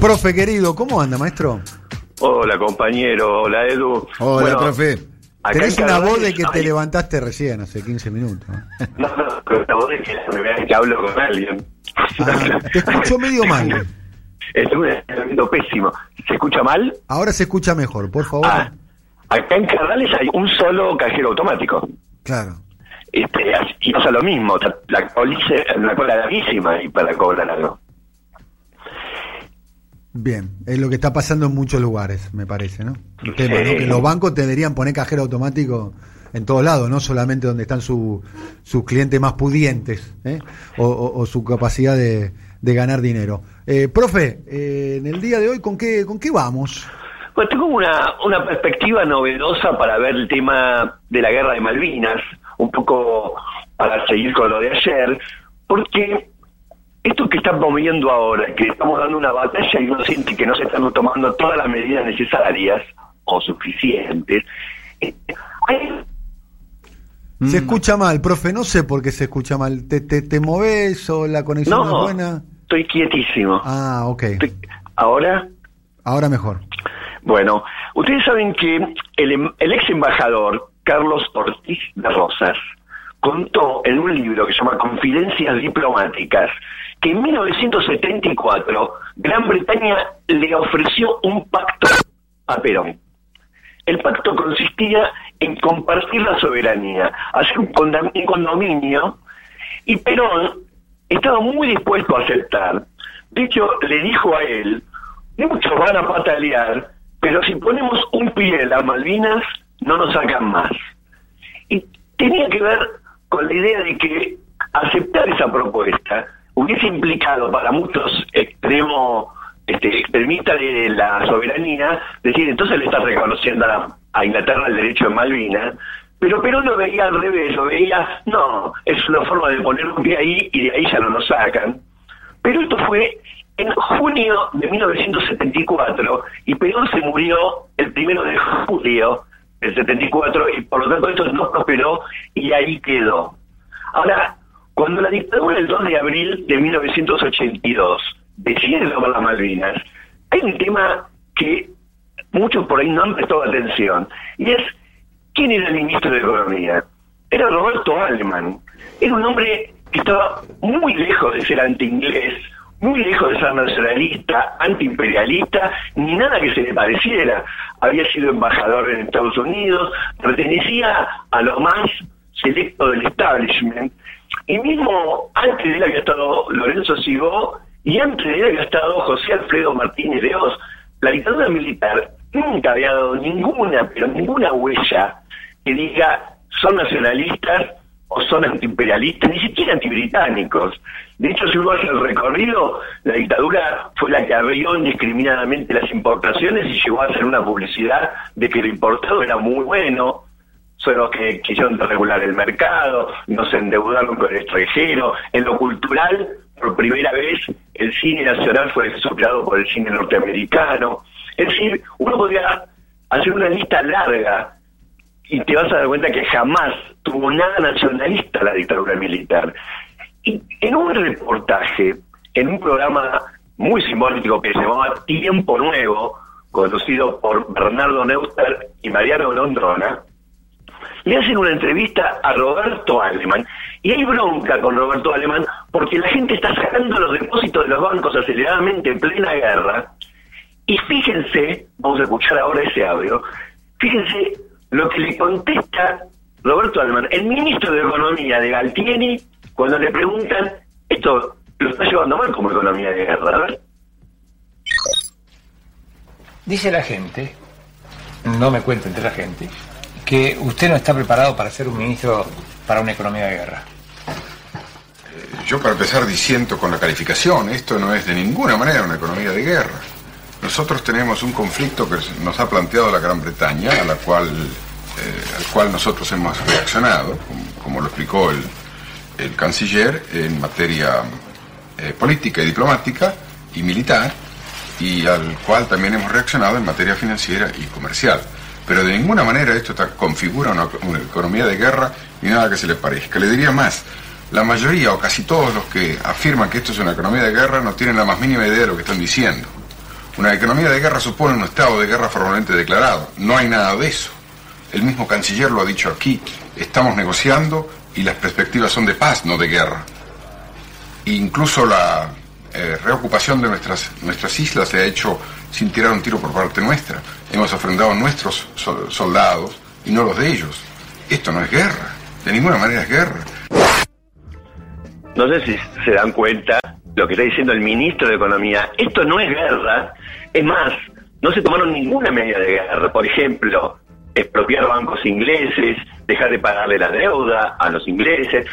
Profe querido, ¿cómo anda, maestro? Hola, compañero. Hola, Edu. Hola, Bueno, profe. Tenés en una voz de que te levantaste recién, hace 15 minutos. ¿no? No, la voz es que es la primera vez que hablo con alguien. Ah, te escucho medio mal. Es un escuchamiento pésimo. ¿Se escucha mal? Ahora se escucha mejor, por favor. Ah, acá en Cardales hay un solo cajero automático. Claro. Este, y pasa lo mismo. La, la, la cola larguísima y para cobrar algo. Bien, es lo que está pasando en muchos lugares, me parece, ¿no? El tema, ¿no? Que los bancos deberían poner cajero automático en todos lados, no solamente donde están su- sus clientes más pudientes, ¿eh? o, o- o su capacidad de, de ganar dinero. Eh, profe, eh, en el día de hoy, ¿con qué, con qué vamos? Pues tengo una, una perspectiva novedosa para ver el tema de la guerra de Malvinas, un poco para seguir con lo de ayer, porque esto que estamos viendo ahora, que estamos dando una batalla y uno siente que no se están tomando todas las medidas necesarias o suficientes, eh, hay- Se escucha mal, profe, no sé por qué se escucha mal. ¿Te, te, te moves o la conexión no, no, es buena? estoy quietísimo. Ah, ok. Estoy- Ahora, Ahora mejor. Bueno, ustedes saben que el, em- el ex embajador Carlos Ortiz de Rosas contó en un libro que se llama Confidencias Diplomáticas que en 1974 Gran Bretaña le ofreció un pacto a Perón. El pacto consistía en compartir la soberanía, hacer un condominio, y Perón estaba muy dispuesto a aceptar. De hecho, le dijo a él, muchos van a patalear, pero si ponemos un pie en las Malvinas, no nos sacan más. Y tenía que ver con la idea de que aceptar esa propuesta hubiese implicado para muchos extremo, este, extremistas de la soberanía, decir, entonces le está reconociendo a, a Inglaterra el derecho de Malvinas, pero Perón lo veía al revés, lo veía, no, es una forma de poner un pie ahí y de ahí ya no nos sacan. Pero esto fue en junio de 1974 y Perón se murió el primero de julio del 74 y por lo tanto esto no prosperó y ahí quedó. Ahora, cuando la dictadura del 2 de abril de 1982 decide tomar las Malvinas, hay un tema que muchos por ahí no han prestado atención y es ¿quién era el ministro de Economía? Era Roberto Aleman. Era un hombre que estaba muy lejos de ser anti-inglés, muy lejos de ser nacionalista, antiimperialista, ni nada que se le pareciera. Había sido embajador en Estados Unidos, pertenecía a lo más selecto del establishment. Y mismo antes de él había estado Lorenzo Sigó y antes de él había estado José Alfredo Martínez de Oz. La dictadura militar nunca había dado ninguna, pero ninguna huella que diga son nacionalistas o son antiimperialistas, ni siquiera antibritánicos. De hecho, si uno hace el recorrido, la dictadura fue la que abrió indiscriminadamente las importaciones y llegó a hacer una publicidad de que lo importado era muy bueno, son los que quisieron regular el mercado, nos endeudaron con el extranjero. En lo cultural, por primera vez, el cine nacional fue superado por el cine norteamericano. Es decir, uno podría hacer una lista larga y te vas a dar cuenta que jamás tuvo nada nacionalista la dictadura militar. Y en un reportaje, en un programa muy simbólico que se llamaba Tiempo Nuevo, conducido por Bernardo Neuster y Mariano Londrona, le hacen una entrevista a Roberto Alemán. Y hay bronca con Roberto Alemán porque la gente está sacando los depósitos de los bancos aceleradamente en plena guerra. Y fíjense, vamos a escuchar ahora ese audio, fíjense lo que le contesta Roberto Alemán, el ministro de Economía de Galtieri, cuando le preguntan, esto lo está llevando mal como economía de guerra, a ver. Dice la gente, no me cuenta entre la gente, que usted no está preparado para ser un ministro para una economía de guerra. Yo para empezar diciendo con la calificación, esto no es de ninguna manera una economía de guerra. Nosotros tenemos un conflicto que nos ha planteado la Gran Bretaña, a la cual, eh, al cual nosotros hemos reaccionado, como, como lo explicó el, el canciller, en materia eh, política y diplomática y militar, y al cual también hemos reaccionado en materia financiera y comercial. Pero de ninguna manera esto configura una, una economía de guerra ni nada que se le parezca. Le diría más, la mayoría o casi todos los que afirman que esto es una economía de guerra no tienen la más mínima idea de lo que están diciendo. Una economía de guerra supone un estado de guerra formalmente declarado. No hay nada de eso. El mismo canciller lo ha dicho aquí. Estamos negociando y las perspectivas son de paz, no de guerra. incluso la eh, reocupación de nuestras, nuestras islas se ha hecho sin tirar un tiro por parte nuestra. Hemos ofrendado nuestros soldados y no los de ellos. Esto no es guerra. De ninguna manera es guerra. No sé si se dan cuenta lo que está diciendo el ministro de Economía. Esto no es guerra. Es más, no se tomaron ninguna medida de guerra. Por ejemplo, expropiar bancos ingleses, dejar de pagarle la deuda a los ingleses,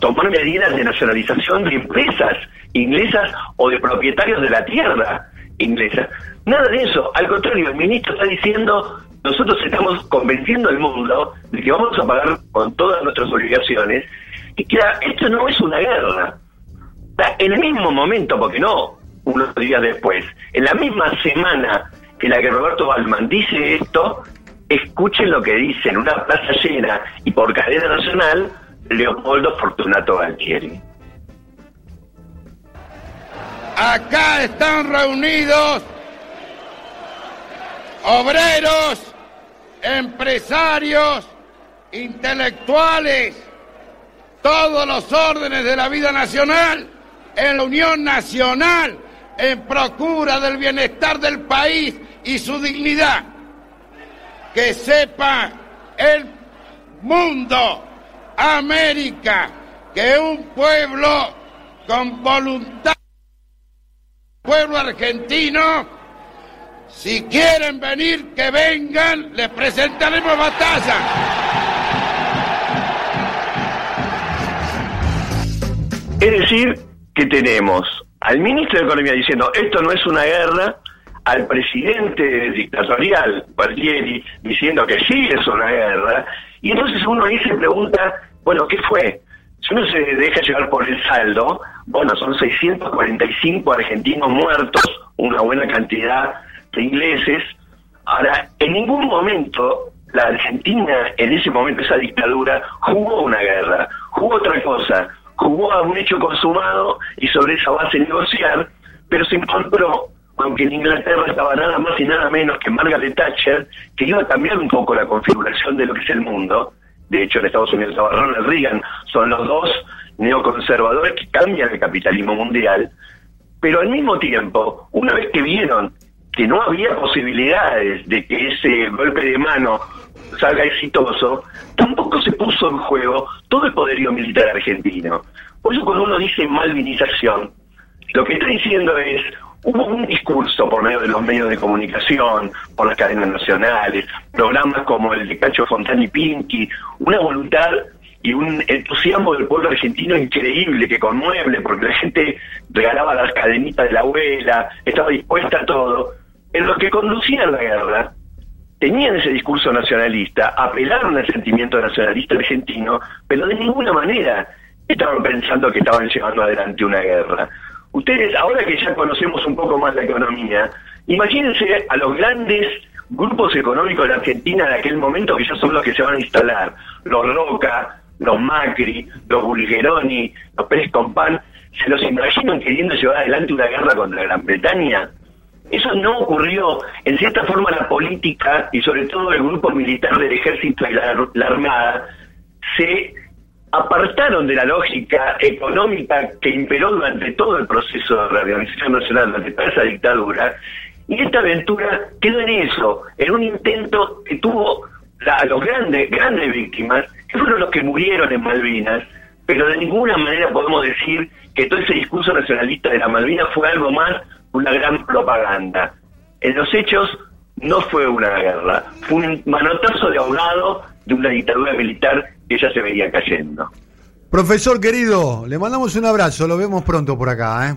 tomar medidas de nacionalización de empresas inglesas o de propietarios de la tierra inglesa. Nada de eso. Al contrario, el ministro está diciendo, nosotros estamos convenciendo al mundo de que vamos a pagar con todas nuestras obligaciones y que esto no es una guerra. En el mismo momento, porque no unos días después, en la misma semana en la que Roberto Balman dice esto, escuchen lo que dice en una plaza llena y por cadena nacional Leopoldo Fortunato Galtieri. Acá están reunidos obreros, empresarios, intelectuales, todos los órdenes de la vida nacional, en la Unión Nacional, en procura del bienestar del país y su dignidad. Que sepa el mundo, América, que un pueblo con voluntad, pueblo argentino, si quieren venir, que vengan, les presentaremos batalla. Es decir, que tenemos al ministro de Economía diciendo esto no es una guerra, al presidente dictatorial, Guardieri, diciendo que sí es una guerra, y entonces uno ahí se pregunta, bueno, ¿qué fue? Si uno se deja llevar por el saldo, bueno, son 645 argentinos muertos, una buena cantidad de ingleses. Ahora, en ningún momento la Argentina, en ese momento, esa dictadura, jugó una guerra, jugó otra cosa, jugó a un hecho consumado y sobre esa base negociar, pero se encontró, aunque en Inglaterra estaba nada más y nada menos que Margaret Thatcher, que iba a cambiar un poco la configuración de lo que es el mundo. De hecho, en Estados Unidos Ronald Reagan, son los dos neoconservadores que cambian el capitalismo mundial. Pero al mismo tiempo, una vez que vieron que no había posibilidades de que ese golpe de mano salga exitoso, tampoco se puso en juego todo el poderío militar argentino. Por eso cuando uno dice malvinización, lo que está diciendo es, hubo un discurso por medio de los medios de comunicación, por las cadenas nacionales, programas como el de Cacho Fontani Pinky, una voluntad y un entusiasmo del pueblo argentino increíble, que conmueble, porque la gente regalaba las cadenitas de la abuela, estaba dispuesta a todo, en lo que conducía a la guerra, tenían ese discurso nacionalista, apelaron al sentimiento nacionalista argentino, pero de ninguna manera estaban pensando que estaban llevando adelante una guerra. Ustedes, ahora que ya conocemos un poco más la economía, imagínense a los grandes grupos económicos de Argentina de aquel momento que ya son los que se van a instalar, los Roca, los Macri, los Bulgeroni, los Pérez Compán, ¿se los imaginan queriendo llevar adelante una guerra contra Gran Bretaña? Eso no ocurrió. En cierta forma la política y sobre todo el grupo militar del ejército y la, Armada se apartaron de la lógica económica que imperó durante todo el proceso de reorganización nacional, durante toda esa dictadura, y esta aventura quedó en eso, en un intento que tuvo a los grandes, grandes víctimas, que fueron los que murieron en Malvinas, pero de ninguna manera podemos decir que todo ese discurso nacionalista de la Malvinas fue algo más una gran propaganda. En los hechos no fue una guerra, fue un manotazo de ahogado de una dictadura militar que ya se veía cayendo. Profesor querido, le mandamos un abrazo, lo vemos pronto por acá. ¿eh?